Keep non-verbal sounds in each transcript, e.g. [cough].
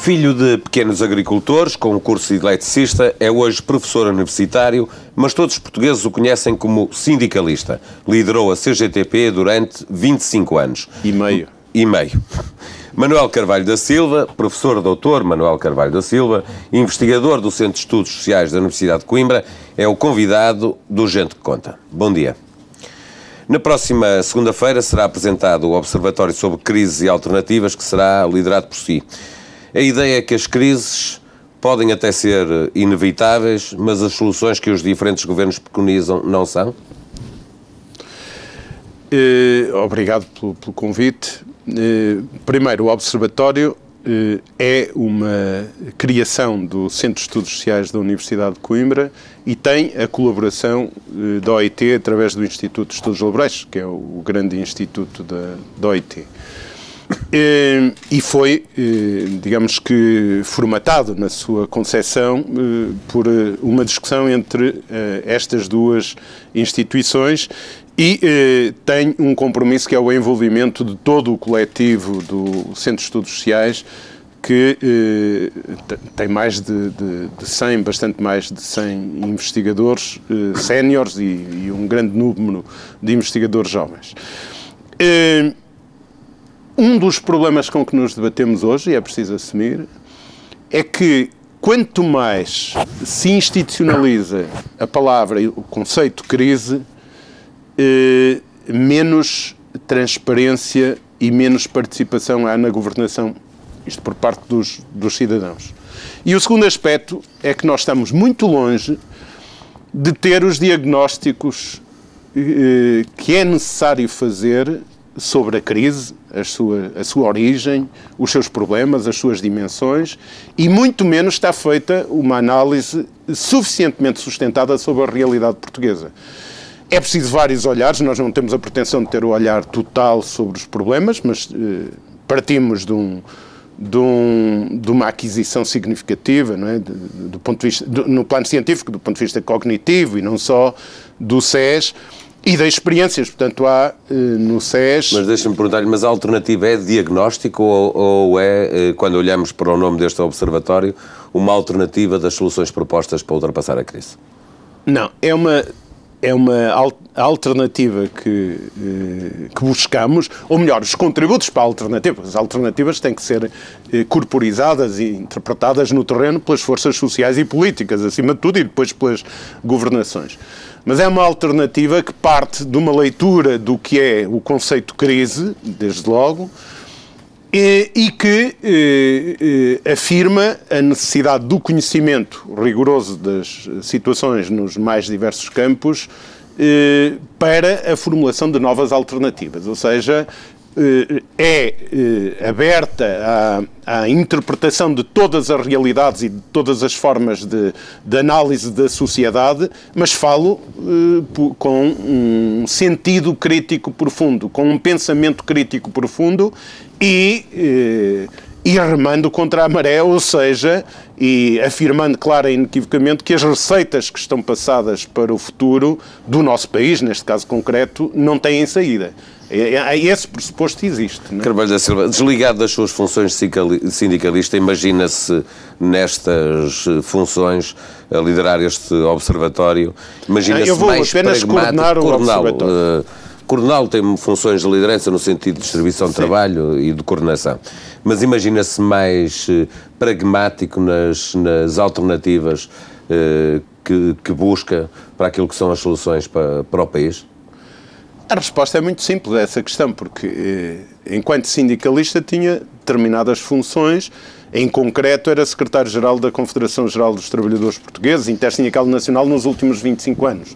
Filho de pequenos agricultores, com um curso de eletricista, é hoje professor universitário, mas todos os portugueses o conhecem como sindicalista. Liderou a CGTP durante 25 anos. E meio. E meio. Manuel Carvalho da Silva, professor doutor Manuel Carvalho da Silva, investigador do Centro de Estudos Sociais da Universidade de Coimbra, é o convidado do Gente que Conta. Bom dia. Na próxima segunda-feira será apresentado o Observatório sobre Crises e Alternativas, que será liderado por si. A ideia é que as crises podem até ser inevitáveis, mas as soluções que os diferentes governos preconizam não são? Eh, obrigado pelo, pelo convite. Eh, primeiro, o Observatório eh, é uma criação do Centro de Estudos Sociais da Universidade de Coimbra e tem a colaboração da OIT através do Instituto de Estudos Laborais, que é o grande instituto da, da OIT. Eh, e foi, eh, digamos que, formatado na sua concepção eh, por uma discussão entre estas duas instituições e tem um compromisso que é o envolvimento de todo o coletivo do Centro de Estudos Sociais que tem mais de, de, de 100, bastante mais de 100 investigadores séniores e, e, um grande número de investigadores jovens. Um dos problemas com que nos debatemos hoje, e é preciso assumir, é que quanto mais se institucionaliza a palavra e o conceito crise, eh, menos transparência e menos participação há na governação, isto por parte dos, dos cidadãos. E o segundo aspecto é que nós estamos muito longe de ter os diagnósticos eh, que é necessário fazer sobre a crise, a sua, a sua origem, os seus problemas, as suas dimensões, e muito menos está feita uma análise suficientemente sustentada sobre a realidade portuguesa. É preciso vários olhares, nós não temos a pretensão de ter o olhar total sobre os problemas, mas eh, partimos de um, de, um, de, uma aquisição significativa, não é? De, do ponto de vista, no plano científico, do ponto de vista cognitivo e não só do SES, e das experiências, portanto, há eh, no SES. Mas deixa-me perguntar-lhe, mas a alternativa é diagnóstico ou, ou é, eh, quando olhamos para o nome deste observatório, uma alternativa das soluções propostas para ultrapassar a crise? Não, é uma, é uma alternativa que, eh, que buscamos, ou melhor, os contributos para a alternativa. As alternativas têm que ser corporizadas e interpretadas no terreno pelas forças sociais e políticas, acima de tudo, e depois pelas governações mas é uma alternativa que parte de uma leitura do que é o conceito crise, desde logo, e, que eh, eh, afirma a necessidade do conhecimento rigoroso das situações nos mais diversos campos eh, para a formulação de novas alternativas, ou seja, eh, é eh, aberta à, à, interpretação de todas as realidades e de todas as formas de, de análise da sociedade, mas falo eh, com um sentido crítico profundo, com um pensamento crítico profundo e e remando contra a maré, ou seja, e afirmando clara e inequivocamente que as receitas que estão passadas para o futuro do nosso país, neste caso concreto, não têm saída. É, é, esse pressuposto existe. Não é? Carvalho da Silva, desligado das suas funções de sindicalista, imagina-se nestas funções a liderar este observatório? Imagina-se mais apenas coordenar o observatório. Uh, coordená-lo tem funções de liderança no sentido de distribuição de Sim. trabalho e de coordenação. Mas imagina-se mais uh, pragmático nas, nas alternativas uh, que, que busca para aquilo que são as soluções para, para o país? A resposta é muito simples a essa questão, porque eh, enquanto sindicalista tinha determinadas funções, em concreto era secretário-geral da Confederação Geral dos Trabalhadores Portugueses, intersindical nacional nos últimos 25 anos.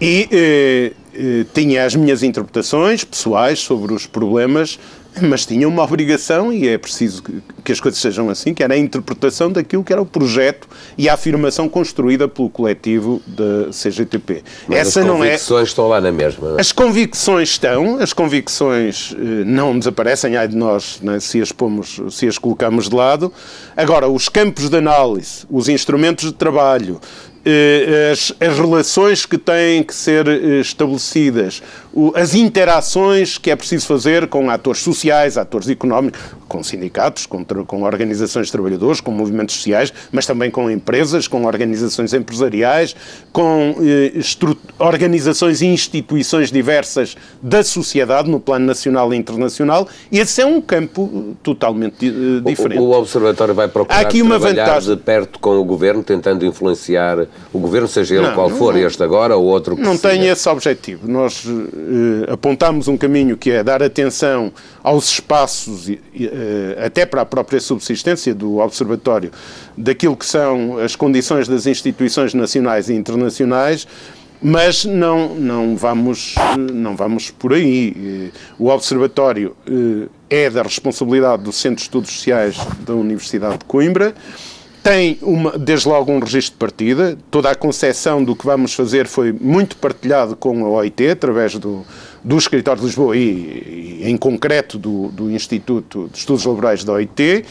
E eh, eh, tinha as minhas interpretações pessoais sobre os problemas mas tinha uma obrigação, e é preciso que as coisas sejam assim, que era a interpretação daquilo que era o projeto e a afirmação construída pelo coletivo da CGTP. Mas Essa as convicções não é... estão lá na mesma. É? As convicções estão, as convicções eh, não desaparecem, ai de nós né, se, as pomos, se as colocamos de lado. Agora, os campos de análise, os instrumentos de trabalho, as, as, relações que têm que ser eh, estabelecidas, as interações que é preciso fazer com atores sociais, atores económicos, com sindicatos, com, com organizações de trabalhadores, com movimentos sociais, mas também com empresas, com organizações empresariais, com eh, organizações e instituições diversas da sociedade, no plano nacional e internacional. Esse é um campo totalmente uh, diferente. O, o, Observatório vai procurar Há aqui uma vantagem. de perto com o Governo, tentando influenciar o Governo, seja ele não, qual for, não, este agora ou outro que Não tem esse objetivo. Nós uh, apontamos um caminho que é dar atenção aos espaços, uh, até para a própria subsistência do Observatório, daquilo que são as condições das instituições nacionais e internacionais, mas não, não, vamos, não vamos por aí. O Observatório é da responsabilidade do Centro de Estudos Sociais da Universidade de Coimbra. Tem, uma, desde logo, um registro de partida. Toda a concepção do que vamos fazer foi muito partilhado com a OIT, através do, do Escritório de Lisboa e, e em concreto, do, do Instituto de Estudos Laborais da OIT.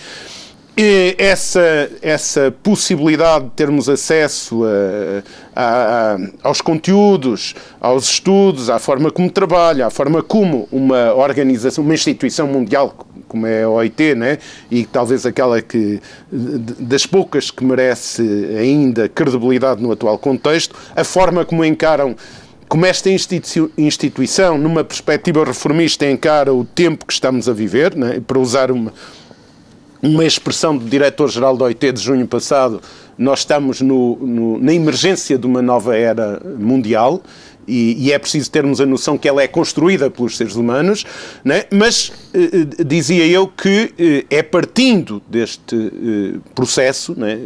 Essa, essa possibilidade de termos acesso a, a, a, aos conteúdos, aos estudos, à forma como trabalha, à forma como uma organização, uma instituição mundial como é a OIT, né? e talvez aquela que das poucas que merece ainda credibilidade no atual contexto, a forma como encaram como esta instituição, numa perspectiva reformista, encara o tempo que estamos a viver, né? para usar uma, uma expressão do diretor-geral da OIT de junho passado, nós estamos no, no, na emergência de uma nova era mundial e, e, é preciso termos a noção que ela é construída pelos seres humanos, né? mas eh, eh dizia eu que eh, é partindo deste eh, processo né?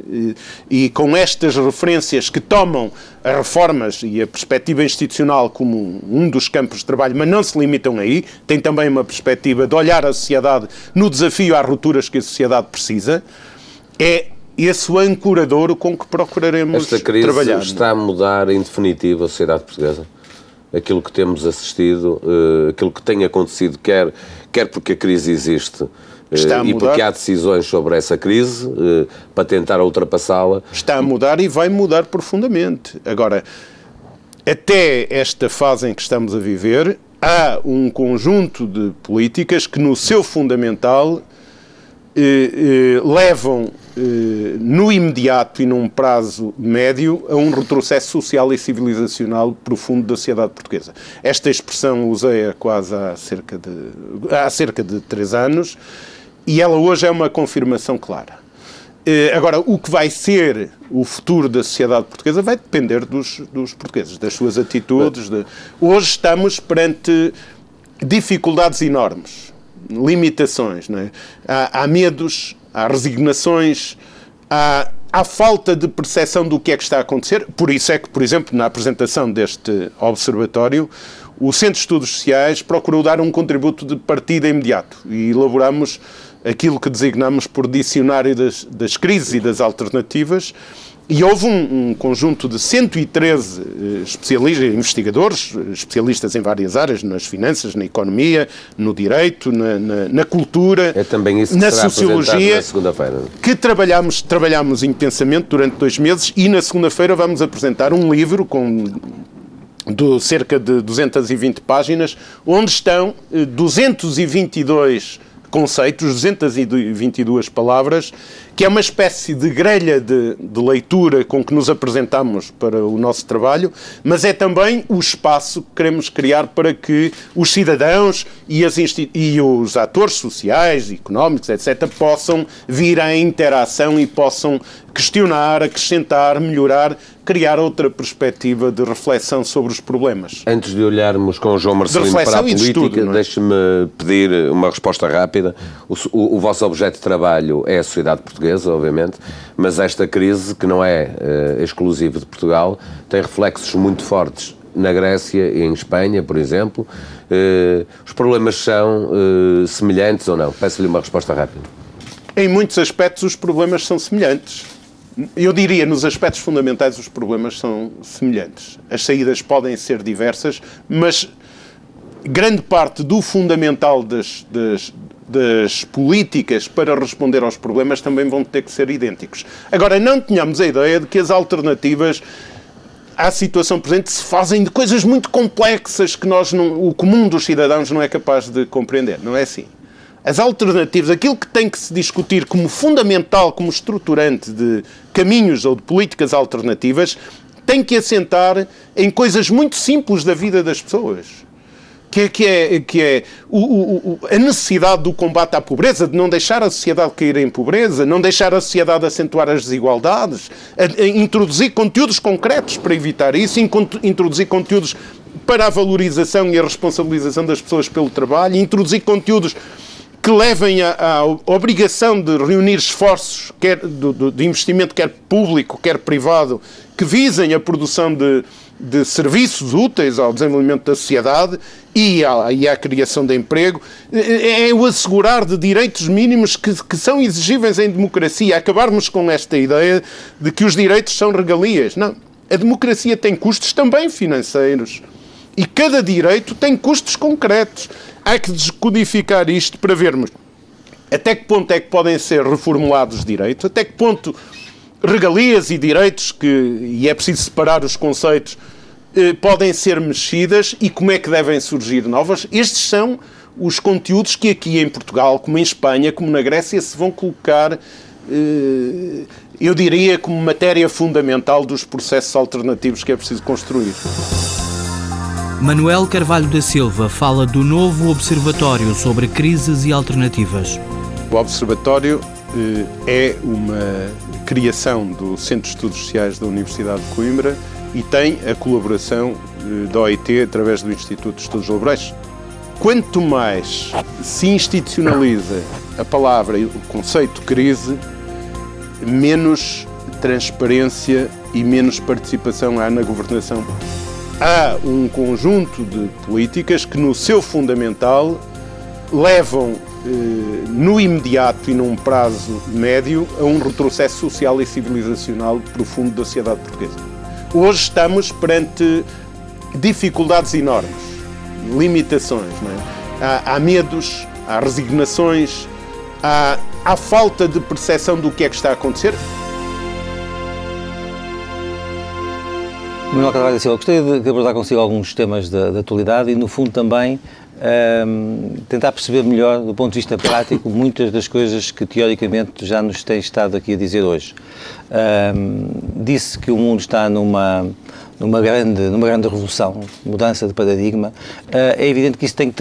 e com estas referências que tomam as reformas e a perspectiva institucional como um dos campos de trabalho, mas não se limitam aí, tem também uma perspectiva de olhar a sociedade no desafio às rupturas que a sociedade precisa, é esse o ancoradouro com que procuraremos Esta crise trabalhar. está a mudar em definitivo a sociedade portuguesa? Aquilo que temos assistido, uh, aquilo que tem acontecido, quer, quer porque a crise existe uh, e porque há decisões sobre essa crise uh, para tentar ultrapassá-la. Está a mudar e vai mudar profundamente. Agora, até esta fase em que estamos a viver, há um conjunto de políticas que, no seu fundamental, eh, eh, levam eh, no imediato e num prazo médio a um retrocesso social e civilizacional profundo da sociedade portuguesa. Esta expressão usei-a quase há cerca, de, há cerca de três anos e ela hoje é uma confirmação clara. Agora, o que vai ser o futuro da sociedade portuguesa vai depender dos, dos portugueses, das suas atitudes. De... Hoje estamos perante dificuldades enormes limitações, é? há, há, medos, há resignações, há, há falta de percepção do que é que está a acontecer. Por isso é que, por exemplo, na apresentação deste observatório, o Centro de Estudos Sociais procurou dar um contributo de partida imediato e elaboramos aquilo que designamos por dicionário das, das crises e das alternativas e houve um, um, conjunto de 113 uh, especialistas, investigadores, especialistas em várias áreas, nas finanças, na economia, no direito, na, na, na cultura, é também isso na sociologia, na que trabalhamos, trabalhamos intensamente durante dois meses e na segunda-feira vamos apresentar um livro com de cerca de 220 páginas, onde estão 222 eh, conceitos, 222 palavras, que é uma espécie de grelha de, de, leitura com que nos apresentamos para o nosso trabalho, mas é também o espaço que queremos criar para que os cidadãos e, e os atores sociais, económicos, etc., possam vir à interação e possam questionar, acrescentar, melhorar, criar outra perspectiva de reflexão sobre os problemas. Antes de olharmos com o João Marcelino para a política, é? deixe-me pedir uma resposta rápida. O, o, o, vosso objeto de trabalho é a sociedade portuguesa, obviamente, mas esta crise, que não é uh, exclusiva de Portugal, tem reflexos muito fortes na Grécia e em Espanha, por exemplo. Uh, os problemas são uh, semelhantes ou não? Peço-lhe uma resposta rápida. Em muitos aspectos, os problemas são semelhantes eu diria, nos aspectos fundamentais, os problemas são semelhantes. As saídas podem ser diversas, mas grande parte do fundamental das, das, das, políticas para responder aos problemas também vão ter que ser idênticos. Agora, não tenhamos a ideia de que as alternativas à situação presente se fazem de coisas muito complexas que nós não, o comum dos cidadãos não é capaz de compreender. Não é assim. As alternativas, aquilo que tem que se discutir como fundamental, como estruturante de caminhos ou de políticas alternativas, tem que assentar em coisas muito simples da vida das pessoas que que é, que é o, o, a necessidade do combate à pobreza, de não deixar a sociedade cair em pobreza, não deixar a sociedade acentuar as desigualdades, a, a introduzir conteúdos concretos para evitar isso, introduzir conteúdos para a valorização e a responsabilização das pessoas pelo trabalho, introduzir conteúdos que levem à obrigação de reunir esforços, quer de investimento, quer público, quer privado, que visem a produção de, de serviços úteis ao desenvolvimento da sociedade e à, e à criação de emprego, é, é o assegurar de direitos mínimos que, que são exigíveis em democracia. Acabarmos com esta ideia de que os direitos são regalias. Não. A democracia tem custos também financeiros. E cada direito tem custos concretos. Há que descodificar isto para vermos até que ponto é que podem ser reformulados os direitos, até que ponto regalias e direitos, que, e é preciso separar os conceitos, eh, podem ser mexidas e como é que devem surgir novas. Estes são os conteúdos que aqui em Portugal, como em Espanha, como na Grécia, se vão colocar, eh, eu diria, como matéria fundamental dos processos alternativos que é preciso construir. Manuel Carvalho da Silva fala do novo Observatório sobre Crises e Alternativas. O Observatório eh, é uma criação do Centro de Estudos Sociais da Universidade de Coimbra e tem a colaboração eh, da OIT através do Instituto de Estudos Laborais. Quanto mais se institucionaliza a palavra e o conceito crise, menos transparência e menos participação há na governação. Há um conjunto de políticas que, no seu fundamental, levam no imediato e num prazo médio, a um retrocesso social e civilizacional profundo da sociedade portuguesa. Hoje estamos perante dificuldades enormes, limitações. É? Há, há, medos, há resignações, há, há falta de percepção do que é que está a acontecer. Manuel Carvalho Silva, gostaria de abordar consigo alguns temas da, da atualidade e, no fundo, também um, tentar perceber melhor, do ponto de vista prático, muitas das coisas que teoricamente já nos tem estado aqui a dizer hoje. Um, disse que o mundo está numa numa grande, numa grande revolução, mudança de paradigma, eh, é evidente que isso tem que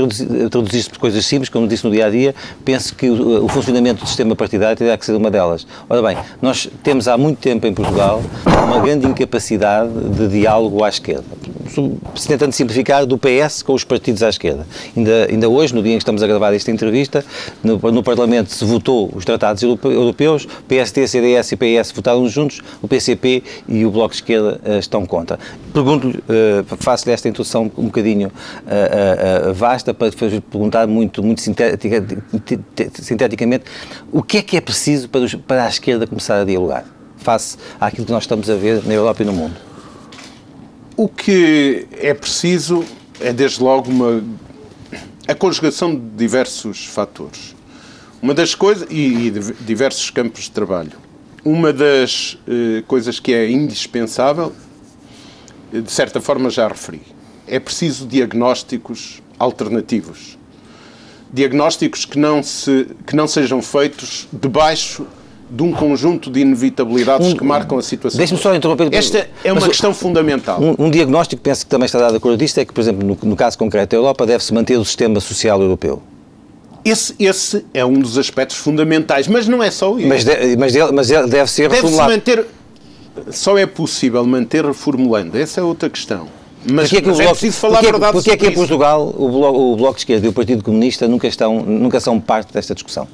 traduzir-se por coisas simples, como disse no dia a dia. Penso que o, o, funcionamento do sistema partidário terá que ser uma delas. Ora bem, nós temos há muito tempo em Portugal uma grande incapacidade de diálogo à esquerda. Se tentando simplificar, do PS com os partidos à esquerda. Ainda, ainda hoje, no dia em que estamos a gravar esta entrevista, no, no Parlamento se votou os tratados europeus, PSD, CDS e PS votaram juntos, o PCP e o Bloco de Esquerda uh, estão contra. Pergunto-lhe, uh, faço-lhe esta introdução um bocadinho uh, vasta para perguntar muito, muito sintetica, sinteticamente o que é que é preciso para, os, para a esquerda começar a dialogar face àquilo que nós estamos a ver na Europa e no mundo? O que é preciso é, desde logo, uma, a conjugação de diversos fatores. Uma das coisas, e, e diversos campos de trabalho. Uma das eh, coisas que é indispensável de certa forma já referi. É preciso diagnósticos alternativos. Diagnósticos que não, se, que não sejam feitos debaixo de um conjunto de inevitabilidades um, que marcam a situação. Deixe-me só interromper. Esta é uma questão fundamental. Um, um, diagnóstico, penso que também está dado de acordo disto, é que, por exemplo, no, no caso concreto da Europa, deve-se manter o sistema social europeu. Esse, esse é um dos aspectos fundamentais, mas não é só isso. Mas, de, mas, de, mas deve ser deve reformulado. Deve-se manter só é possível manter reformulando. Essa é outra questão. Mas, porque é, que mas é preciso falar porque, verdade porque é que em Portugal o Bloco, o Bloco de Esquerda e o Partido Comunista nunca, estão, nunca são parte desta discussão?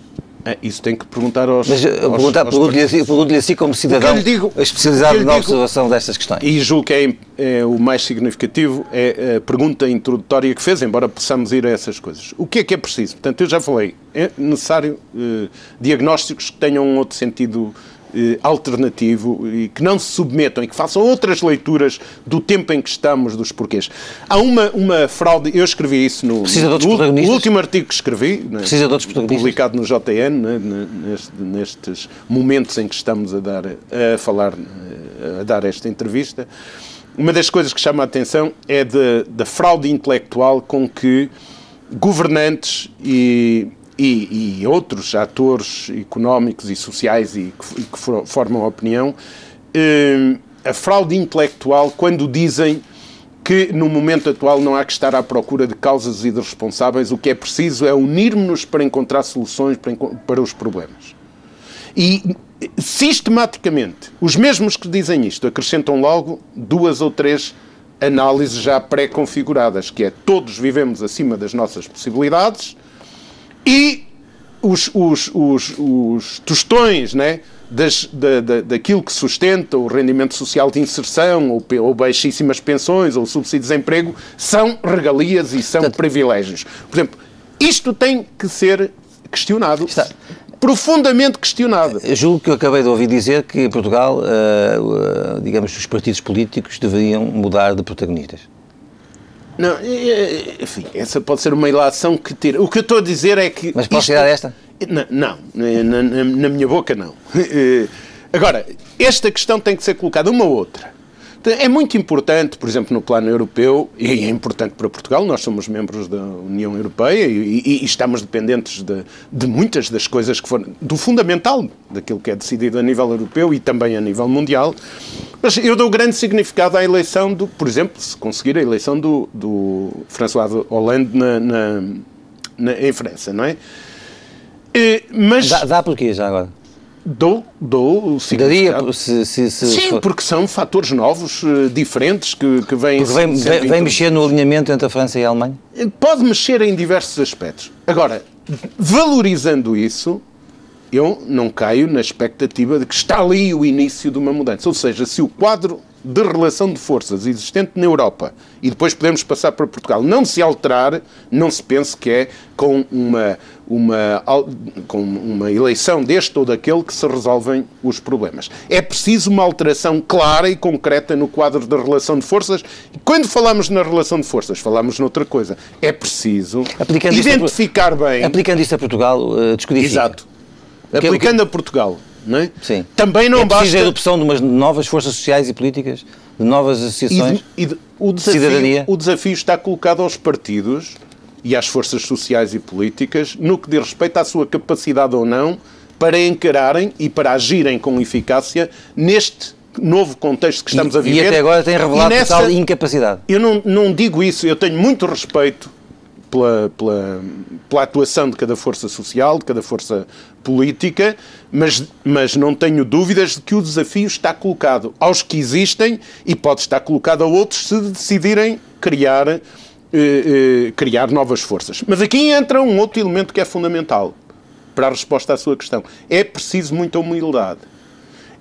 É, isso tem que perguntar aos. Mas eh, pergunto-lhe assim, pergunto assim como cidadão digo, especializado na observação digo, destas questões. E julgo que é, é, o mais significativo é a pergunta introdutória que fez, embora possamos ir a essas coisas. O que é que é preciso? Portanto, eu já falei, é necessário eh, diagnósticos que tenham um outro sentido alternativo e que não se submetam e que façam outras leituras do tempo em que estamos, dos porquês. Há uma, uma fraude, eu escrevi isso no, no último artigo que escrevi, né, publicado no JN, né, neste, nestes momentos em que estamos a dar, a falar, a dar esta entrevista. Uma das coisas que chama a atenção é da fraude intelectual com que governantes e e, e, outros atores económicos e sociais e que, que formam a opinião, eh, a fraude intelectual quando dizem que no momento atual não há que estar à procura de causas e de responsáveis, o que é preciso é unirmos-nos para encontrar soluções para, para os problemas. E sistematicamente, os mesmos que dizem isto acrescentam logo duas ou três análises já pré-configuradas, que é todos vivemos acima das nossas possibilidades e os, os, os, os tostões, né? Das, da, da, daquilo que sustenta o rendimento social de inserção, ou, ou baixíssimas pensões, ou subsídios de emprego, são regalias e são Portanto, privilégios. Por exemplo, isto tem que ser questionado. Está, profundamente questionado. Julgo que eu acabei de ouvir dizer que em Portugal, uh, uh, digamos, os partidos políticos deveriam mudar de protagonistas. Não, enfim, essa pode ser uma ilação que tira. O que eu estou a dizer é que. Mas posso tirar esta? Não, não na, na, na minha boca não. [laughs] Agora, esta questão tem que ser colocada uma ou outra. É muito importante, por exemplo, no plano europeu, e é importante para Portugal, nós somos membros da União Europeia e, e, e estamos dependentes de, de, muitas das coisas que foram, do fundamental daquilo que é decidido a nível europeu e também a nível mundial. Mas eu dou grande significado à eleição do, por exemplo, se conseguir a eleição do, do François Hollande na, na, na, em França, não é? E, mas... Dá, dá porquê já agora? Dou, dou o significado. se, se, se Sim, porque são fatores novos, eh, diferentes, que, que vêm... Porque vem, vem, vem mexer no alinhamento entre a França e a Alemanha? Eh, pode mexer em diversos aspectos. Agora, valorizando isso, eu não caio na expectativa de que está ali o início de uma mudança. Ou seja, se o quadro de relação de forças existente na Europa e depois podemos passar para Portugal não se alterar, não se pense que é com uma, uma, com uma eleição deste ou daquele que se resolvem os problemas. É preciso uma alteração clara e concreta no quadro da relação de forças. E quando falamos na relação de forças, falamos noutra coisa. É preciso aplicando identificar bem. Aplicando isto a Portugal, uh, Exato. Aplicando a Portugal não é? Sim. Também não é basta... a adopção de umas novas forças sociais e políticas, de novas associações e de, e de, o desafio, cidadania. O desafio está colocado aos partidos e às forças sociais e políticas no que diz respeito à sua capacidade ou não para encararem e para agirem com eficácia neste novo contexto que estamos a viver. E até agora tem revelado nessa, total incapacidade. Eu não, não digo isso, eu tenho muito respeito pela, pela, pela atuação de cada força social, de cada força política, mas, mas não tenho dúvidas de que o desafio está colocado aos que existem e pode estar colocado a outros se decidirem criar, eh, eh, criar novas forças. Mas aqui entra um outro elemento que é fundamental para a resposta à sua questão. É preciso muita humildade.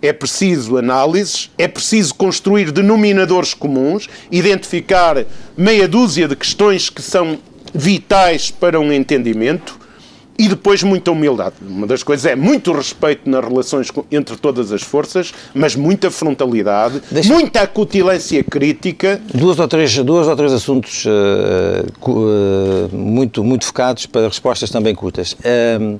É preciso análises, é preciso construir denominadores comuns, identificar meia dúzia de questões que são vitais para um entendimento e depois muita humildade. Uma das coisas é muito respeito nas relações entre todas as forças, mas muita frontalidade, Deixa... muita acutilância crítica. Duas ou três, duas ou três assuntos uh, uh, muito, muito focados para respostas também curtas. Uh,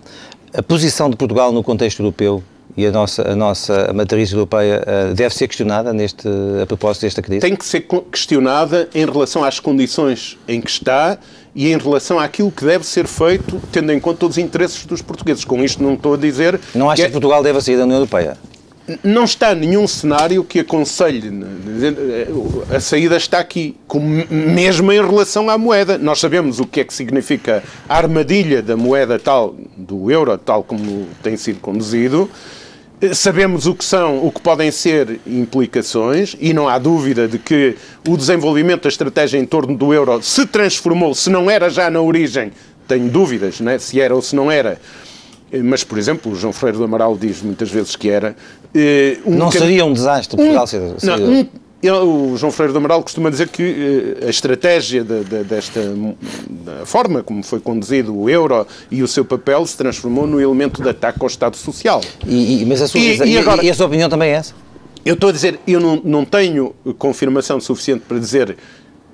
a posição de Portugal no contexto europeu e a nossa, a nossa matriz europeia uh, deve ser questionada neste, a propósito desta crise? Tem que ser questionada em relação às condições em que está e em relação àquilo que deve ser feito, tendo em conta os interesses dos portugueses. Com isto não estou a dizer... Não acha que, é... que Portugal deve sair da União Europeia? Não está nenhum cenário que aconselhe. A saída está aqui, mesmo em relação à moeda. Nós sabemos o que é que significa a armadilha da moeda tal, do euro, tal como tem sido conduzido. Sabemos o que são, o que podem ser implicações, e não há dúvida de que o desenvolvimento da estratégia em torno do euro se transformou, se não era já na origem, tenho dúvidas né, se era ou se não era. Mas, por exemplo, o João Freire do Amaral diz muitas vezes que era. Eh, um não seria um desastre Portugal um, ser. Não, um, o João Freire do Amaral costuma dizer que eh, a estratégia de, de, desta forma como foi conduzido o euro e o seu papel se transformou no elemento de ataque ao Estado Social. E, e mas a sua, e, e, agora, e a sua opinião também é essa? Eu estou a dizer, eu não, não tenho confirmação suficiente para dizer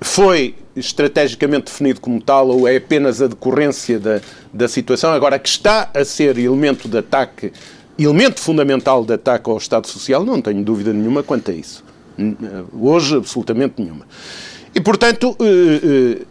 foi estrategicamente definido como tal ou é apenas a decorrência da, da situação. Agora, que está a ser elemento de ataque, elemento fundamental de ataque ao Estado Social, não tenho dúvida nenhuma quanto a isso. Hoje, absolutamente nenhuma. E, portanto,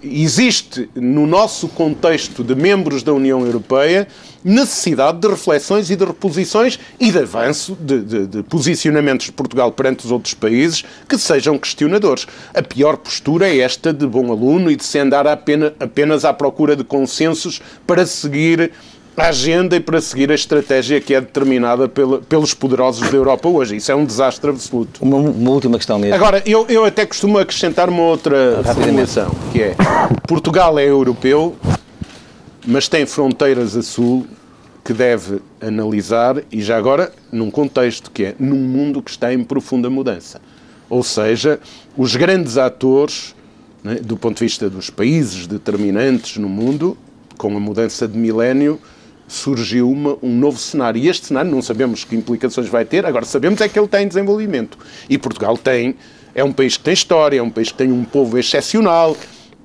existe no nosso contexto de membros da União Europeia necessidade de reflexões e de reposições e de avanço de, de, de, posicionamentos de Portugal perante os outros países que sejam questionadores. A pior postura é esta de bom aluno e de se andar apenas à procura de consensos para seguir a agenda e para seguir a estratégia que é determinada pela, pelos poderosos da Europa hoje. Isso é um desastre absoluto. Uma, uma última questão mesmo. Agora, eu, eu até costumo acrescentar uma outra formulação, que é Portugal é europeu, mas tem fronteiras a sul que deve analisar, e já agora num contexto que é num mundo que está em profunda mudança. Ou seja, os grandes atores, né, do ponto de vista dos países determinantes no mundo, com a mudança de milénio, surgiu uma, um novo cenário. E este cenário não sabemos que implicações vai ter, agora sabemos é que ele tem desenvolvimento. E Portugal tem, é um país que tem história, é um país que tem um povo excepcional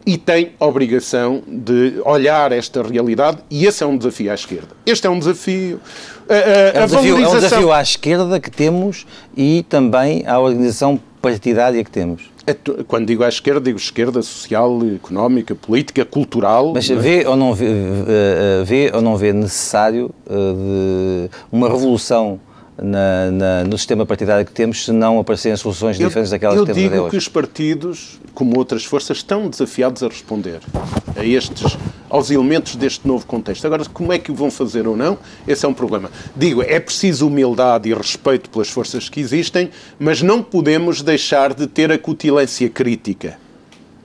e tem obrigação de olhar esta realidade e esse é um desafio à esquerda. Este é um desafio. A, a, é, um desafio valorização... é um desafio à esquerda que temos e também à organização partidária que temos. É quando digo à esquerda, digo esquerda social, económica, política, cultural. Mas vê ou não vê, eh, vê ou não vê necessário eh, de uma revolução na, na, no sistema partidário que temos se não aparecerem soluções eu, diferentes daquelas que temos até hoje? Eu digo que os partidos, como outras forças, estão desafiados a responder a estes, aos elementos deste novo contexto. Agora, como é que o vão fazer ou não, esse é um problema. Digo, é preciso humildade e respeito pelas forças que existem, mas não podemos deixar de ter a cutilância crítica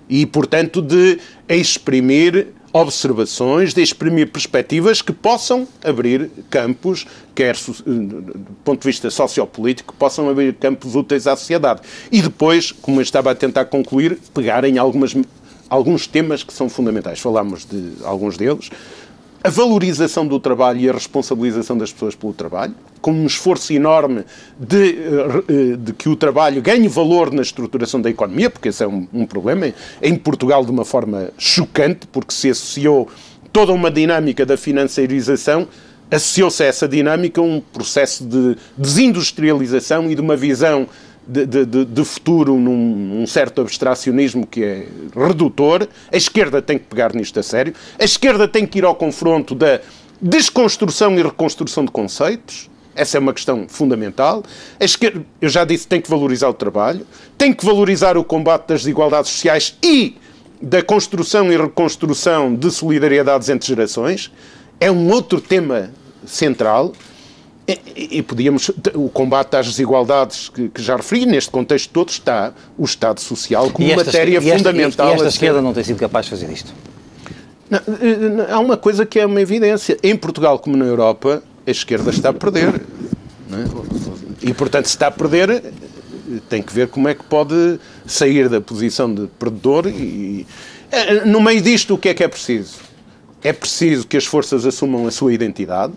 e, portanto, de exprimir observações, de exprimir perspectivas que possam abrir campos, quer do ponto de vista sociopolítico, possam abrir campos úteis à sociedade. E depois, como eu estava a tentar concluir, pegar em algumas, alguns temas que são fundamentais. Falámos de alguns deles a valorização do trabalho e a responsabilização das pessoas pelo trabalho, com um esforço enorme de, eh, eh, de que o trabalho ganhe valor na estruturação da economia, porque esse é um, um problema, em Portugal de uma forma chocante, porque se associou toda uma dinâmica da financiarização associou-se a essa dinâmica um processo de desindustrialização e de uma visão de, de, de futuro num, num, certo abstracionismo que é redutor. A esquerda tem que pegar nisto a sério. A esquerda tem que ir ao confronto da desconstrução e reconstrução de conceitos. Essa é uma questão fundamental. A esquerda, eu já disse, tem que valorizar o trabalho, tem que valorizar o combate das desigualdades sociais e da construção e reconstrução de solidariedades entre gerações. É um outro tema central. E, e, podíamos. O combate às desigualdades que, que, já referi, neste contexto todo, está o Estado Social como esta, matéria e esta, fundamental. E esta esquerda não tem sido capaz de fazer isto? Não, eh, há uma coisa que é uma evidência. Em Portugal, como na Europa, a esquerda está a perder. É? E, portanto, se está a perder, tem que ver como é que pode sair da posição de perdedor. E, eh, no meio disto, o que é que é preciso? É preciso que as forças assumam a sua identidade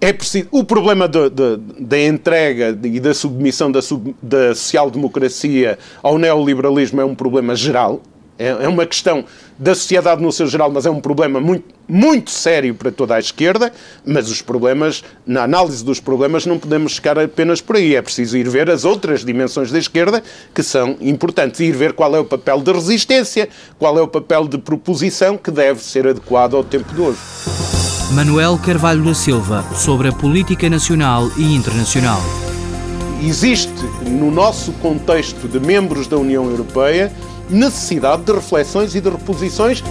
é preciso, o problema da entrega e da submissão da, sub, da social-democracia ao neoliberalismo é um problema geral. É, é uma questão da sociedade no seu geral, mas é um problema muito, muito sério para toda a esquerda. Mas os problemas, na análise dos problemas, não podemos ficar apenas por aí. É preciso ir ver as outras dimensões da esquerda que são importantes. Ir ver qual é o papel de resistência, qual é o papel de proposição que deve ser adequado ao tempo de hoje. Manuel Carvalho da Silva, sobre a política nacional e internacional. Existe, no nosso contexto de membros da União Europeia, necessidade de reflexões e de reposições.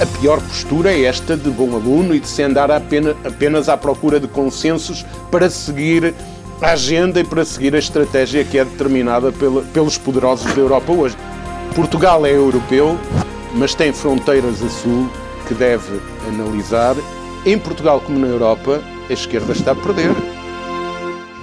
A pior postura é esta de bom aluno e de se andar apenas, à procura de consensos para seguir a agenda e para seguir a estratégia que é determinada pelos poderosos da Europa hoje. Portugal é europeu, mas tem fronteiras a sul que deve analisar em Portugal, como na Europa, a esquerda está a perder.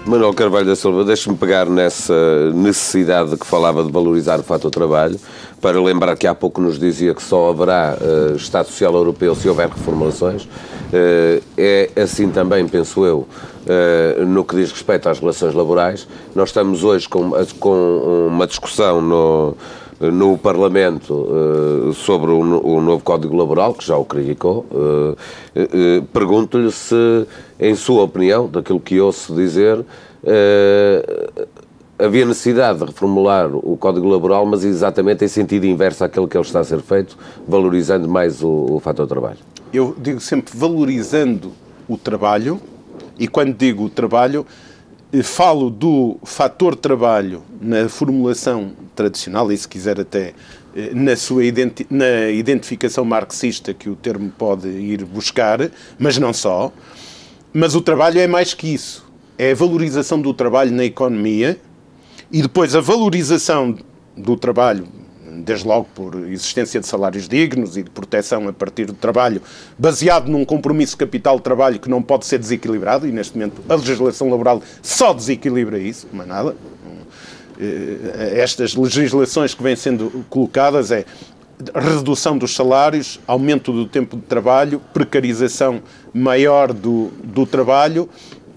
Manuel Carvalho da Silva, deixe-me pegar nessa necessidade que falava de valorizar o fator trabalho, para lembrar que há pouco nos dizia que só haverá uh, Estado Social Europeu se houver reformulações. Uh, é assim também, penso eu, uh, no que diz respeito às relações laborais. Nós estamos hoje com, com uma discussão no no Parlamento uh, sobre o, o, novo Código Laboral, que já o criticou. Pergunto-lhe se, em sua opinião, daquilo que ouço dizer, havia necessidade de reformular o Código Laboral, mas exatamente em sentido inverso àquele que ele está a ser feito, valorizando mais o, o fator trabalho. Eu digo sempre valorizando o trabalho, e quando digo o trabalho, eh, falo do fator trabalho na formulação tradicional, e se quiser até eh, na sua identi na identificação marxista que o termo pode ir buscar, mas não só. Mas o trabalho é mais que isso. É a valorização do trabalho na economia e depois a valorização do trabalho, desde logo por existência de salários dignos e de proteção a partir do trabalho, baseado num compromisso capital-trabalho que não pode ser desequilibrado, e neste momento a legislação laboral só desequilibra isso, mais nada. Eh, estas legislações que vêm sendo colocadas é redução dos salários, aumento do tempo de trabalho, precarização maior do, do trabalho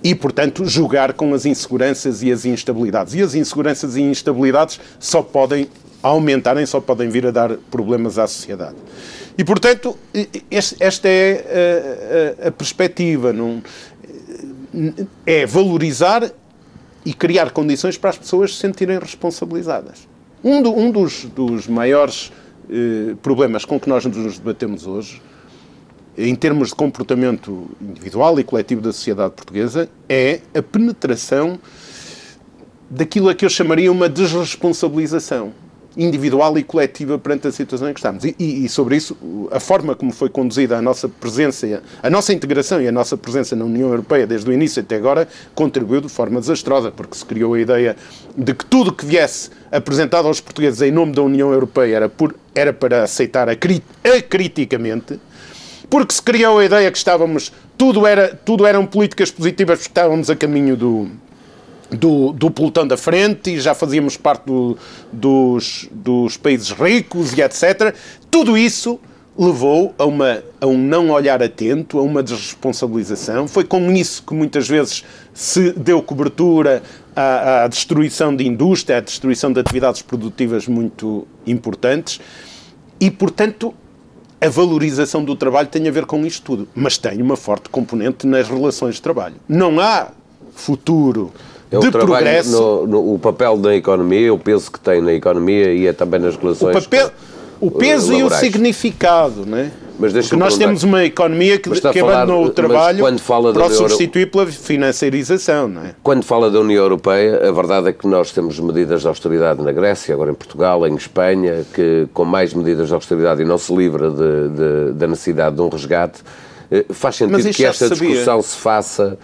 e, portanto, jogar com as inseguranças e as instabilidades. E as inseguranças e instabilidades só podem aumentarem, só podem vir a dar problemas à sociedade. E, portanto, esta é a, a, a perspectiva. Não, é valorizar e criar condições para as pessoas se sentirem responsabilizadas. Um, do, um dos, dos, maiores eh, problemas com que nós nos debatemos hoje, em termos de comportamento individual e coletivo da sociedade portuguesa, é a penetração daquilo a que eu chamaria uma desresponsabilização individual e coletiva perante a situação em que estamos. E, e, sobre isso, a forma como foi conduzida a nossa presença, a nossa integração e a nossa presença na União Europeia desde o início até agora contribuiu de forma desastrosa, porque se criou a ideia de que tudo que viesse apresentado aos portugueses em nome da União Europeia era, por, era para aceitar acriticamente, porque se criou a ideia que estávamos, tudo, era, tudo eram políticas positivas porque estávamos a caminho do, do, do pelotão da frente e já fazíamos parte do, dos, dos países ricos e etc. Tudo isso levou a, uma, a um não olhar atento, a uma desresponsabilização. Foi com isso que muitas vezes se deu cobertura à, à destruição de indústria, à destruição de atividades produtivas muito importantes. E, portanto, a valorização do trabalho tem a ver com isto tudo, mas tem uma forte componente nas relações de trabalho. Não há futuro de o progresso. No, no, o papel da economia, o peso que tem na economia e é também nas relações. O, papel, o peso laborais. e o significado, não é? Mas Porque nós temos uma economia que, que abandonou o trabalho para o substituir Euro... pela financiarização, não é? Quando fala da União Europeia, a verdade é que nós temos medidas de austeridade na Grécia, agora em Portugal, em Espanha, que com mais medidas de austeridade e não se livra de, de, da necessidade de um resgate. Eh, faz sentido que esta discussão se faça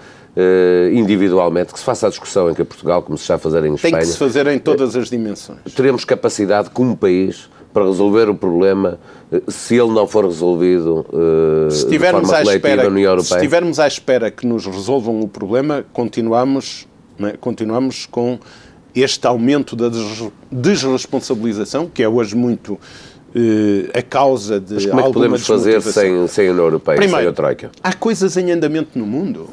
individualmente, que se faça a discussão em que Portugal, como se está a fazer em Espanha. Tem que se fazer em todas as dimensões. Teremos capacidade, como país, para resolver o problema eh, se ele não for resolvido uh, se de forma coletiva espera, na União Europeia. Se estivermos à espera que nos resolvam o problema, continuamos, é? continuamos com este aumento da desresponsabilização, que é hoje muito uh, a causa de Mas como é que podemos fazer sem, sem a União Europeia, Primeiro, sem a Troika? Há coisas em andamento no mundo.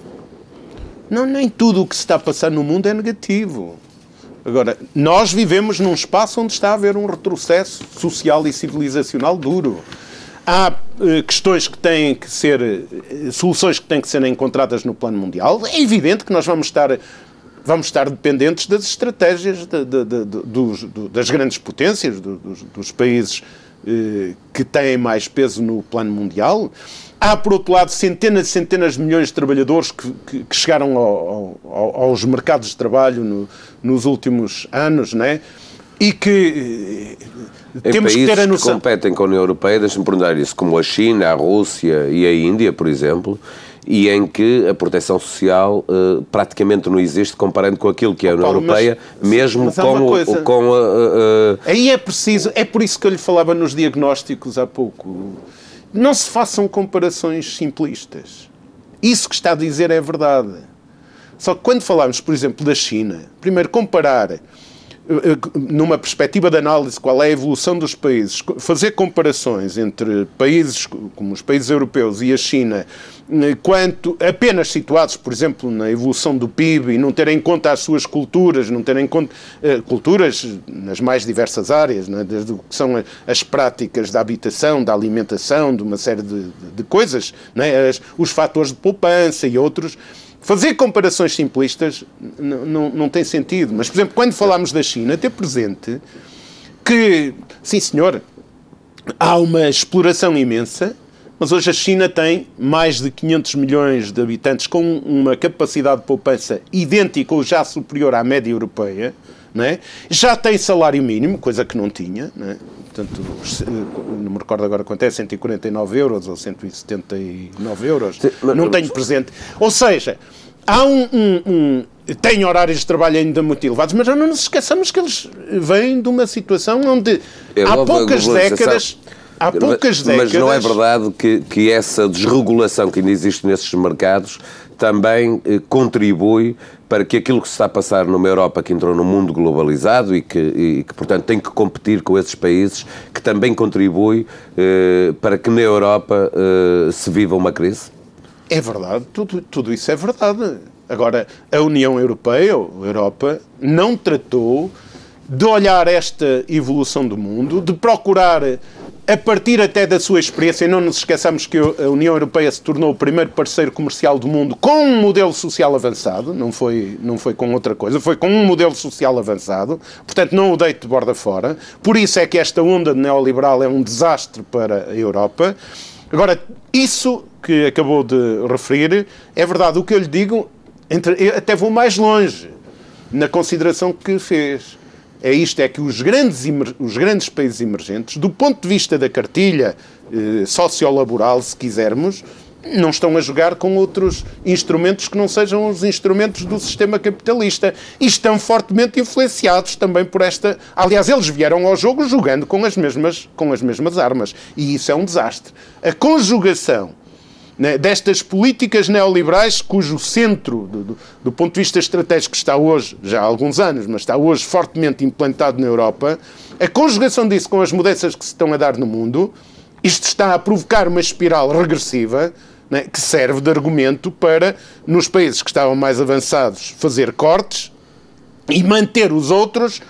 Não, nem tudo o que se está a passar no mundo é negativo. Agora, nós vivemos num espaço onde está a haver um retrocesso social e civilizacional duro. Há eh, questões que têm que ser, eh, soluções que têm que ser encontradas no plano mundial. É evidente que nós vamos estar, vamos estar dependentes das estratégias de, de, de, dos, das grandes potências, dos, dos países eh, que têm mais peso no plano mundial. Há, por outro lado, centenas e centenas de milhões de trabalhadores que, que, que chegaram ao, ao, aos mercados de trabalho no, nos últimos anos, né? E que eh, em temos que ter a noção. que competem com a União Europeia, deixa-me perguntar isso, como a China, a Rússia e a Índia, por exemplo, e em que a proteção social uh, praticamente não existe comparando com aquilo que é a União Paulo, Europeia, mas, mesmo mas com, o, com a, uh, Aí é preciso, é por isso que eu lhe falava nos diagnósticos há pouco não se façam comparações simplistas. Isso que está a dizer é verdade. Só que quando falamos, por exemplo, da China, primeiro comparar numa perspectiva de análise qual é a evolução dos países, fazer comparações entre países como os países europeus e a China, eh, quanto apenas situados, por exemplo, na evolução do PIB e não terem em conta as suas culturas, não terem em conta uh, culturas nas mais diversas áreas, né, desde o que são as práticas da habitação, da alimentação, de uma série de, de, de coisas, né, as, os fatores de poupança e outros fazer comparações simplistas não, tem sentido. Mas, por exemplo, quando falamos da China, ter presente que, sim senhor, há uma exploração imensa, mas hoje a China tem mais de 500 milhões de habitantes com uma capacidade de poupança idêntica ou já superior à média europeia. É? Já tem salário mínimo, coisa que não tinha. Não, é? Portanto, não me recordo agora quanto é, 149 euros ou 179 euros. Sim, mas, não tenho presente. Ou seja, há um, um, um têm horários de trabalho ainda muito elevados, mas não nos esqueçamos que eles vêm de uma situação onde é há poucas décadas. Há poucas décadas. Mas não é verdade que, que essa desregulação que ainda existe nesses mercados também eh, contribui para que aquilo que se está a passar numa Europa que entrou num mundo globalizado e que, e que portanto, tem que competir com esses países, que também contribui eh, para que na Europa eh, se viva uma crise? É verdade, tudo, tudo isso é verdade. Agora, a União Europeia, a Europa, não tratou de olhar esta evolução do mundo, de procurar, a partir até da sua experiência, e não nos esqueçamos que a União Europeia se tornou o primeiro parceiro comercial do mundo com um modelo social avançado, não foi, não foi com outra coisa, foi com um modelo social avançado, portanto não o deito de borda fora. Por isso é que esta onda neoliberal é um desastre para a Europa. Agora, isso que acabou de referir é verdade. O que eu lhe digo entre, eu até vou mais longe na consideração que fez. É isto, é que os grandes, os grandes países emergentes, do ponto de vista da cartilha eh, sociolaboral, se quisermos, não estão a jogar com outros instrumentos que não sejam os instrumentos do sistema capitalista. E estão fortemente influenciados também por esta. Aliás, eles vieram ao jogo jogando com as mesmas, com as mesmas armas. E isso é um desastre. A conjugação né, destas políticas neoliberais cujo centro, do, do, do, ponto de vista estratégico, está hoje, já há alguns anos, mas está hoje fortemente implantado na Europa, a conjugação disso com as mudanças que se estão a dar no mundo, isto está a provocar uma espiral regressiva né, que serve de argumento para, nos países que estavam mais avançados, fazer cortes e manter os outros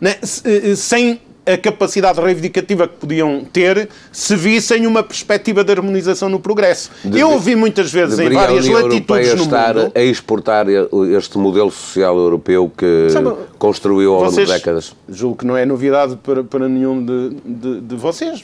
né, eh, sem a capacidade reivindicativa que podiam ter se vissem uma perspectiva de harmonização no progresso. Deve, Eu ouvi muitas vezes em várias latitudes no estar mundo... a exportar este modelo social europeu que Sabe, construiu ao longo de décadas. Julgo que não é novidade para, para nenhum de, de, de vocês.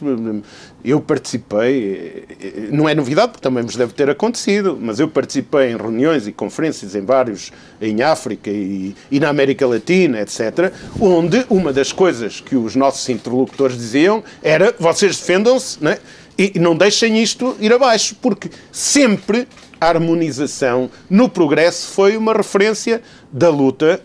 Eu participei, não é novidade porque também vos deve ter acontecido, mas eu participei em reuniões e conferências em vários, em África e, e na América Latina, etc., onde uma das coisas que os nossos nossos interlocutores diziam era vocês defendam-se né? e não deixem isto ir abaixo, porque sempre a harmonização no progresso foi uma referência da luta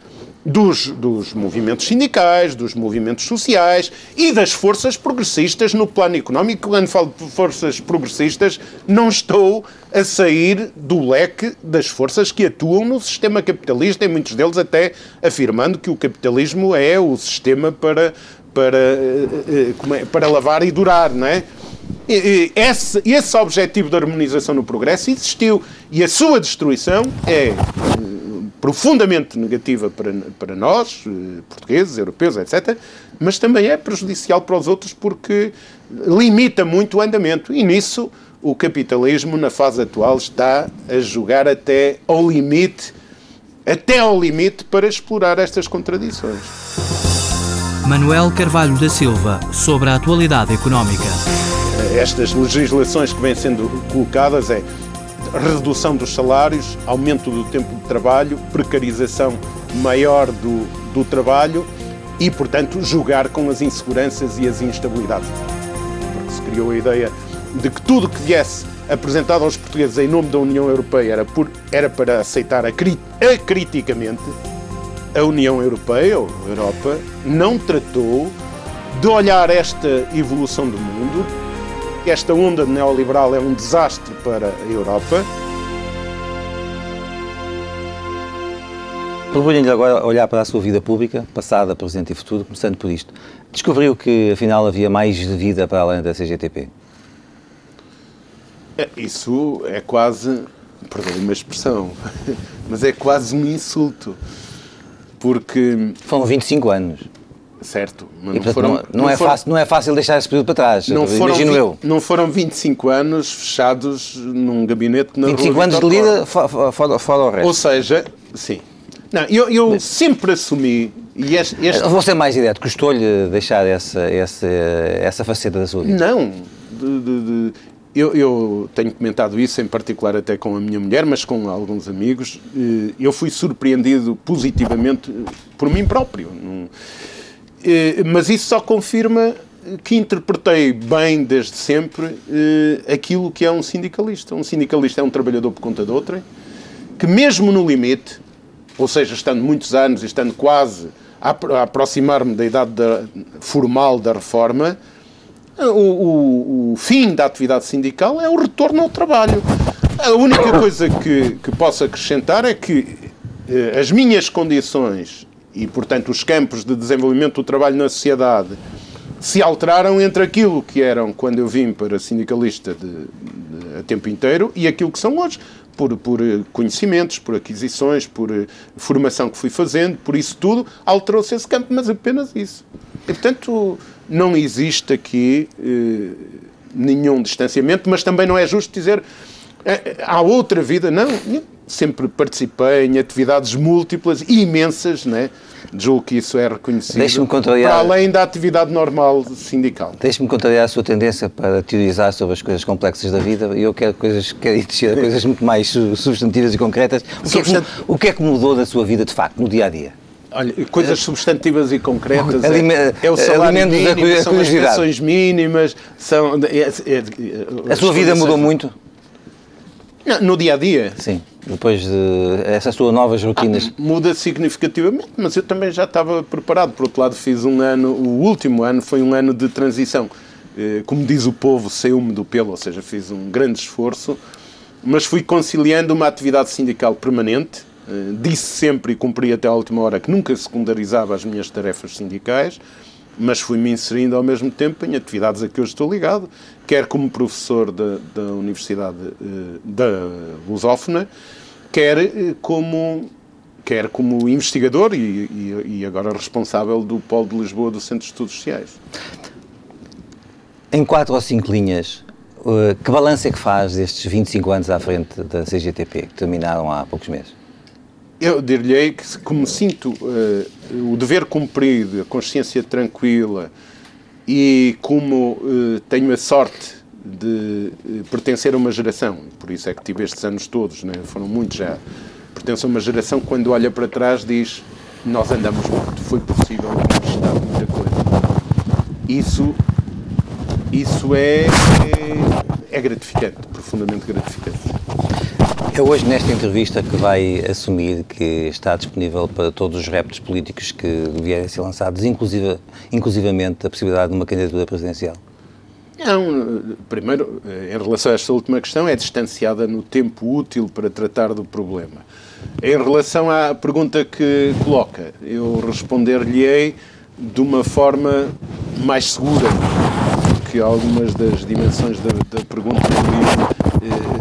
dos, dos movimentos sindicais, dos movimentos sociais e das forças progressistas no plano económico. Quando falo de forças progressistas, não estou a sair do leque das forças que atuam no sistema capitalista, e muitos deles até afirmando que o capitalismo é o sistema para para, eh, eh, é, para lavar e durar, não é? Esse, esse objetivo de harmonização no progresso existiu e a sua destruição é eh, profundamente negativa para, para nós, portugueses, europeus, etc., mas também é prejudicial para os outros porque limita muito o andamento. E nisso o capitalismo, na fase atual, está a jogar até ao limite, até ao limite para explorar estas contradições. Manuel Carvalho da Silva, sobre a atualidade económica. Estas legislações que vêm sendo colocadas é redução dos salários, aumento do tempo de trabalho, precarização maior do, do trabalho e, portanto, jogar com as inseguranças e as instabilidades. Porque se criou a ideia de que tudo que viesse apresentado aos portugueses em nome da União Europeia era, por, era para aceitar acriticamente a União Europeia, ou a Europa, não tratou de olhar esta evolução do mundo. Esta onda neoliberal é um desastre para a Europa. Proponho-lhe agora olhar para a sua vida pública, passada, presente e futuro, começando por isto. Descobriu que, afinal, havia mais vida para além da CGTP? É, isso é quase, perdoe-me a expressão, [laughs] mas é quase um insulto porque... Foram 25 anos. Certo, mas não, foram, não, não, é foram, fácil, não é fácil deixar esse período para trás, não foram imagino 20, eu. Não foram 25 anos fechados num gabinete na 25 Rua anos de lida fora, fora o resto. Ou seja, sim. Não, eu, eu mas, sempre assumi. E este, este... Vou ser mais direto, custou-lhe deixar essa, essa, essa faceta da sua vida? Não. De, de, de, eu, eu, tenho comentado isso, em particular até com a minha mulher, mas com alguns amigos. Eh, eu fui surpreendido positivamente por mim próprio. Eh, mas isso só confirma que interpretei bem desde sempre eh, aquilo que é um sindicalista. Um sindicalista é um trabalhador por conta de outrem, que mesmo no limite, ou seja, estando muitos anos e estando quase a, aproximar-me da idade da, formal da reforma, o, o, o, fim da atividade sindical é o retorno ao trabalho. A única [coughs] coisa que, que posso acrescentar é que eh, as minhas condições e, portanto, os campos de desenvolvimento do trabalho na sociedade se alteraram entre aquilo que eram quando eu vim para sindicalista de, de, a tempo inteiro e aquilo que são hoje. Por, por conhecimentos, por aquisições, por formação que fui fazendo, por isso tudo, alterou-se esse campo, mas apenas isso. E, portanto, não existe aqui eh, nenhum distanciamento, mas também não é justo dizer eh, há outra vida. Não, sempre participei em atividades múltiplas e imensas, né? Julgo que isso é reconhecido. Para além da atividade normal sindical. Deixe-me contrariar a sua tendência para teorizar sobre as coisas complexas da vida. Eu quero coisas, quero ir coisas muito mais substantivas e concretas. O que, é que, o que é que mudou na sua vida, de facto, no dia a dia? Olha, coisas substantivas e concretas é, é o salário mínimo, são as pensões mínimas, são... É, é, é, a sua vida mudou muito? No dia a dia? Sim, depois de essas suas novas rotinas. Ah, muda significativamente, mas eu também já estava preparado. Por outro lado, fiz um ano, o último ano foi um ano de transição. Eh, como diz o povo, saiu-me do pelo, ou seja, fiz um grande esforço, mas fui conciliando uma atividade sindical permanente. Eh, disse sempre e cumpri até à última hora que nunca secundarizava as minhas tarefas sindicais mas fui-me inserindo ao mesmo tempo em atividades a que eu estou ligado, quer como professor da, da Universidade eh, da Lusófona, quer eh, como quer como investigador e, e, e, agora responsável do Polo de Lisboa do Centro de Estudos Sociais. Em quatro ou cinco linhas, que balanço é que faz destes 25 anos à frente da CGTP, que terminaram há poucos meses? Eu dir-lhe que, como sinto uh, o dever cumprido, a consciência tranquila e como uh, tenho a sorte de uh, pertencer a uma geração, por isso é que tive estes anos todos, né? foram muitos já, pertenço a uma geração que quando olha para trás diz nós andamos muito, foi possível conquistar muita coisa. Isso, isso é, é, é gratificante, profundamente gratificante. É hoje, nesta entrevista, que vai assumir que está disponível para todos os reptos políticos que vierem a ser lançados, inclusive, inclusivamente a possibilidade de uma candidatura presidencial? Não, primeiro, em relação a esta última questão, é distanciada no tempo útil para tratar do problema. Em relação à pergunta que coloca, eu responder-lhe-ei de uma forma mais segura, que algumas das dimensões da, da pergunta eh,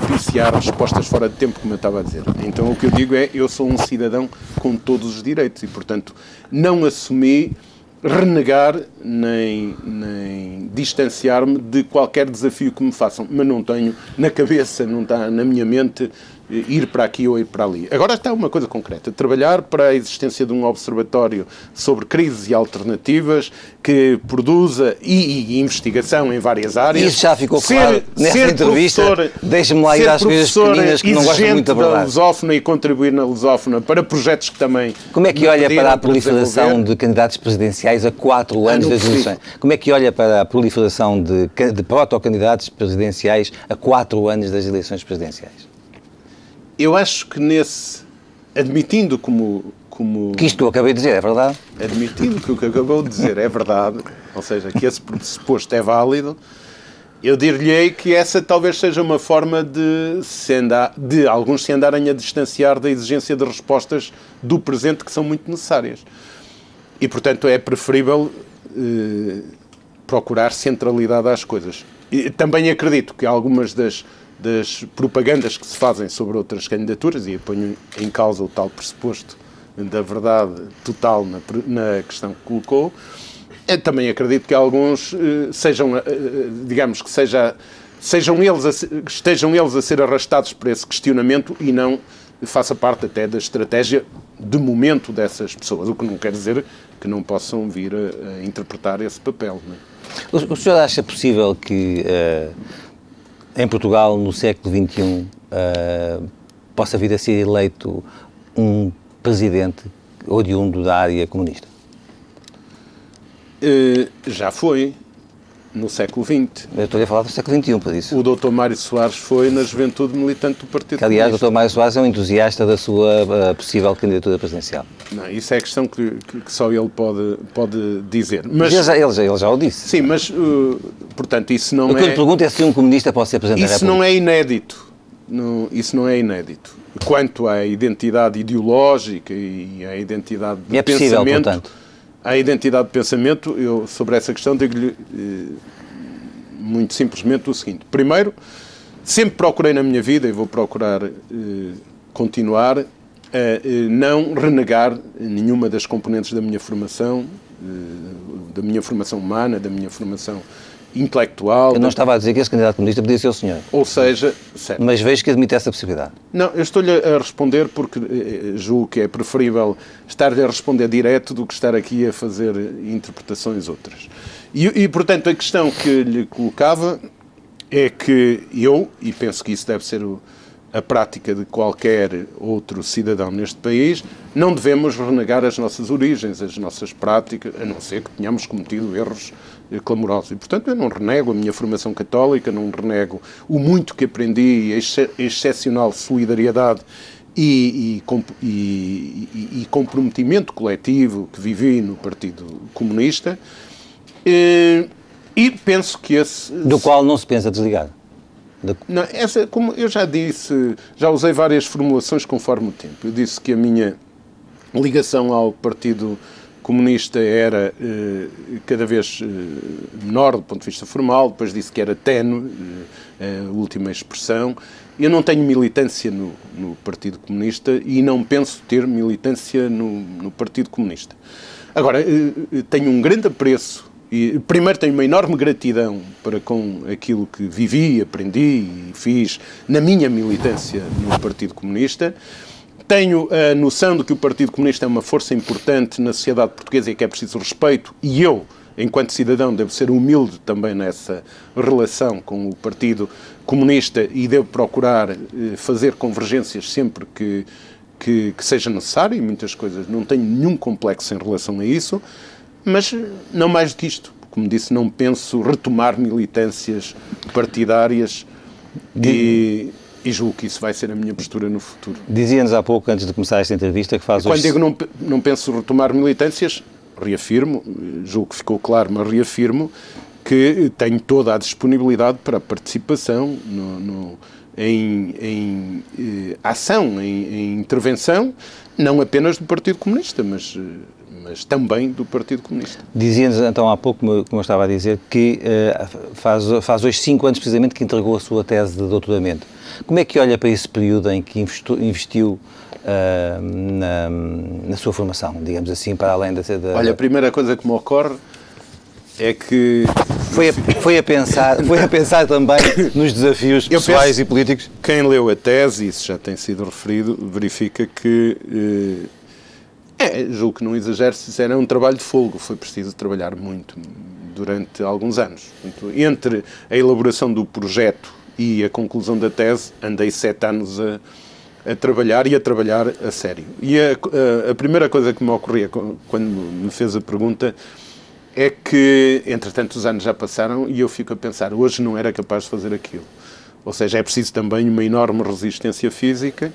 propiciar respostas fora de tempo, como eu estava a dizer. Então o que eu digo é, eu sou um cidadão com todos os direitos e, portanto, não assumi renegar nem, nem distanciar-me de qualquer desafio que me façam, mas não tenho na cabeça, não está na minha mente ir para aqui ou ir para ali. Agora está uma coisa concreta: trabalhar para a existência de um observatório sobre crises e alternativas que produza e, e investigação em várias áreas. Isso já ficou ser, claro nessa entrevista. Deixa-me lá ir às coisas pequeninas que não gosto muito da verdade. da lusófona e contribuir na lusófona para projetos que também. Como é que olha para a proliferação de candidatos presidenciais a quatro anos das eleições? Como é que olha para a proliferação de, de protocandidatos presidenciais a quatro anos das eleições presidenciais? Eu acho que nesse, admitindo como, como... Que isto que eu acabei de dizer é verdade? Admitindo que o que acabou de dizer é verdade, ou seja, que esse pressuposto é válido, eu dir-lhe que essa talvez seja uma forma de, se andar, de alguns se andarem a distanciar da exigência de respostas do presente que são muito necessárias. E, portanto, é preferível eh, procurar centralidade às coisas. E também acredito que algumas das das propagandas que se fazem sobre outras candidaturas, e ponho em causa o tal pressuposto da verdade total na, na questão que colocou. Eu também acredito que alguns eh, sejam, eh, digamos que seja, sejam eles a, estejam eles a ser arrastados por esse questionamento e não faça parte até da estratégia de momento dessas pessoas, o que não quer dizer que não possam vir a, a interpretar esse papel. É? O, o, senhor acha possível que uh, em Portugal, no século XXI, uh, possa vir a ser eleito um presidente oriundo da área comunista? Uh, já foi no século XX. Eu estou a falar do século XXI, por isso. O Dr. Mário Soares foi na juventude militante do Partido que, aliás, o Dr. Mário Soares é um entusiasta da sua uh, possível candidatura presidencial. Não, isso é questão que, que, só ele pode, pode dizer. Mas, ele, já, ele, já, ele já o disse. Sim, mas, uh, portanto, isso não o é... O que eu lhe pergunto é se um comunista pode ser presidente isso da República. Isso não é inédito. Não, isso não é inédito. Quanto à identidade ideológica e à identidade de é possível, pensamento... Portanto à identidade de pensamento, eu sobre essa questão digo-lhe eh, muito simplesmente o seguinte. Primeiro, sempre procurei na minha vida, e vou procurar eh, continuar, a eh, não renegar nenhuma das componentes da minha formação, da minha formação humana, da minha formação intelectual. Eu não estava a dizer que esse candidato comunista podia ser o senhor. Ou seja, certo. Mas vejo que admite essa possibilidade. Não, eu estou-lhe a responder porque eh, julgo que é preferível estar-lhe a responder direto do que estar aqui a fazer interpretações outras. E, e, portanto, a questão que lhe colocava é que eu, e penso que isso deve ser o, a prática de qualquer outro cidadão neste país, não devemos renegar as nossas origens, as nossas práticas, a não ser que tenhamos cometido erros eh, clamorosos. E, portanto, eu não renego a minha formação católica, não renego o muito que aprendi, a excepcional solidariedade e, e, e, e, comprometimento coletivo que vivi no Partido Comunista. E, e penso que esse. Do qual não se pensa desligar? Não, essa, como eu já disse, já usei várias formulações conforme o tempo. Eu disse que a minha ligação ao Partido Comunista era eh, cada vez eh, menor do ponto de vista formal, depois disse que era tenue, eh, a última expressão. Eu não tenho militância no, no, Partido Comunista e não penso ter militância no, no Partido Comunista. Agora, tenho um grande apreço e, primeiro, tenho uma enorme gratidão para com aquilo que vivi, aprendi e fiz na minha militância no Partido Comunista. Tenho a noção de que o Partido Comunista é uma força importante na sociedade portuguesa e que é preciso respeito, e eu, enquanto cidadão, devo ser humilde também nessa relação com o Partido Comunista e devo procurar eh, fazer convergências sempre que, que, que seja necessário, e muitas coisas não tenho nenhum complexo em relação a isso. Mas não mais do que isto. Como disse, não penso retomar militâncias partidárias e, e julgo que isso vai ser a minha postura no futuro. Dizia-nos há pouco, antes de começar esta entrevista, que faz Quando hoje... digo não, não penso retomar militâncias, reafirmo, julgo que ficou claro, mas reafirmo que tenho toda a disponibilidade para a participação no, no em, em eh, ação, em, em, intervenção, não apenas do Partido Comunista, mas eh, mas também do Partido Comunista. Dizia-nos então há pouco, como eu estava a dizer, que uh, faz, faz hoje cinco anos precisamente que entregou a sua tese de doutoramento. Como é que olha para esse período em que investiu, investiu uh, na, na, sua formação, digamos assim, para além da... da Olha, a primeira coisa que me ocorre é que foi a, foi a pensar foi a pensar também nos desafios pessoais e políticos quem leu a tese isso já tem sido referido verifica que eh, é, julgo que não exagero se era um trabalho de fogo. Foi preciso trabalhar muito durante alguns anos. Entre a elaboração do projeto e a conclusão da tese, andei sete anos a, a trabalhar e a trabalhar a sério. E a, a, a, primeira coisa que me ocorria quando me fez a pergunta é que, entretanto, os anos já passaram e eu fico a pensar, hoje não era capaz de fazer aquilo. Ou seja, é preciso também uma enorme resistência física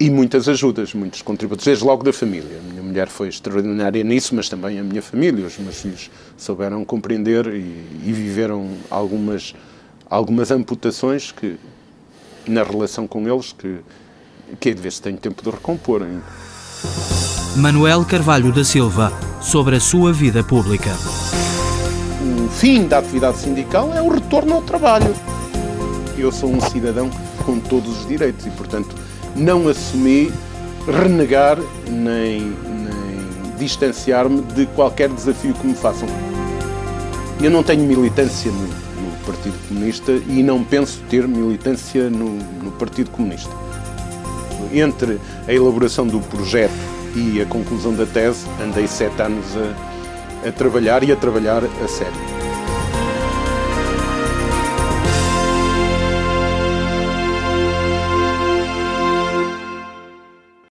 e muitas ajudas, muitos contributos, desde logo da família. A minha mulher foi extraordinária nisso, mas também a minha família, os meus filhos souberam compreender e, e viveram algumas, algumas amputações que, na relação com eles que, que de vez tenho tempo de recompor ainda. Manuel Carvalho da Silva, sobre a sua vida pública. O fim da atividade sindical é o retorno ao trabalho. Eu sou um cidadão com todos os direitos e, portanto, não assumi renegar nem, nem distanciar-me de qualquer desafio que me façam. Eu não tenho militância no, no Partido Comunista e não penso ter militância no, no Partido Comunista. Entre a elaboração do projeto e a conclusão da tese, andei sete anos a, a trabalhar e a trabalhar a sério.